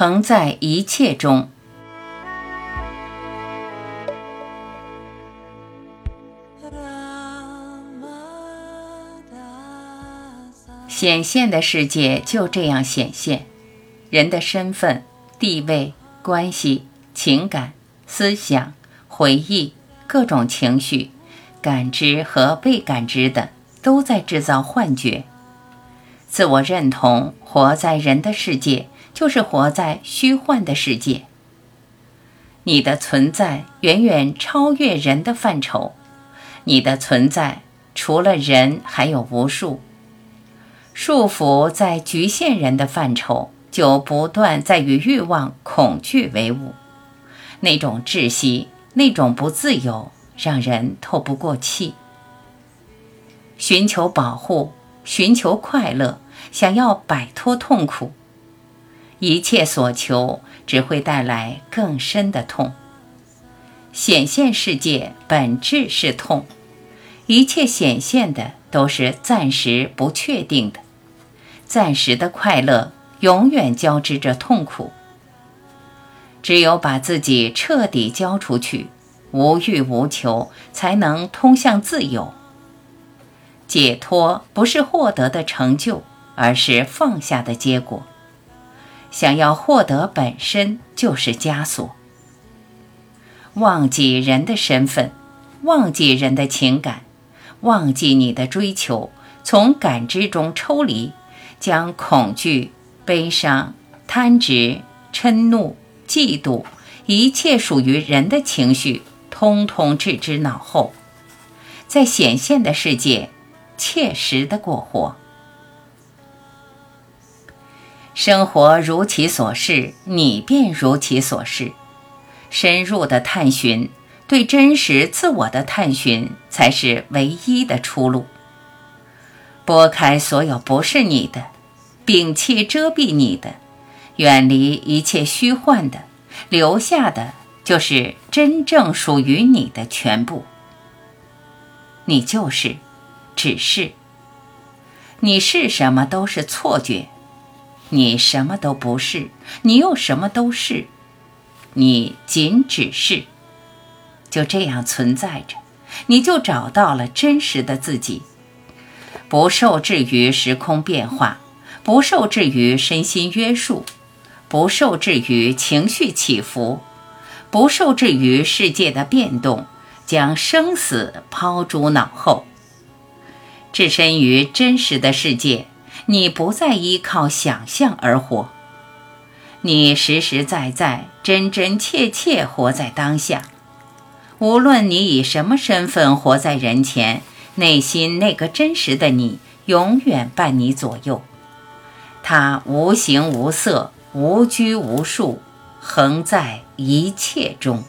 恒在一切中。显现的世界就这样显现，人的身份、地位、关系、情感、思想、回忆、各种情绪、感知和被感知的，都在制造幻觉。自我认同，活在人的世界，就是活在虚幻的世界。你的存在远远超越人的范畴，你的存在除了人还有无数束缚，在局限人的范畴，就不断在与欲望、恐惧为伍。那种窒息，那种不自由，让人透不过气。寻求保护。寻求快乐，想要摆脱痛苦，一切所求只会带来更深的痛。显现世界本质是痛，一切显现的都是暂时不确定的，暂时的快乐永远交织着痛苦。只有把自己彻底交出去，无欲无求，才能通向自由。解脱不是获得的成就，而是放下的结果。想要获得本身就是枷锁。忘记人的身份，忘记人的情感，忘记你的追求，从感知中抽离，将恐惧、悲伤、贪执、嗔怒、嫉妒，一切属于人的情绪，通通置之脑后，在显现的世界。切实的过活，生活如其所示，你便如其所示。深入的探寻，对真实自我的探寻，才是唯一的出路。拨开所有不是你的，摒弃遮蔽你的，远离一切虚幻的，留下的就是真正属于你的全部。你就是。只是，你是什么都是错觉，你什么都不是，你又什么都是，你仅只是，就这样存在着，你就找到了真实的自己，不受制于时空变化，不受制于身心约束，不受制于情绪起伏，不受制于世界的变动，将生死抛诸脑后。置身于真实的世界，你不再依靠想象而活，你实实在在、真真切切活在当下。无论你以什么身份活在人前，内心那个真实的你永远伴你左右。它无形无色、无拘无束，恒在一切中。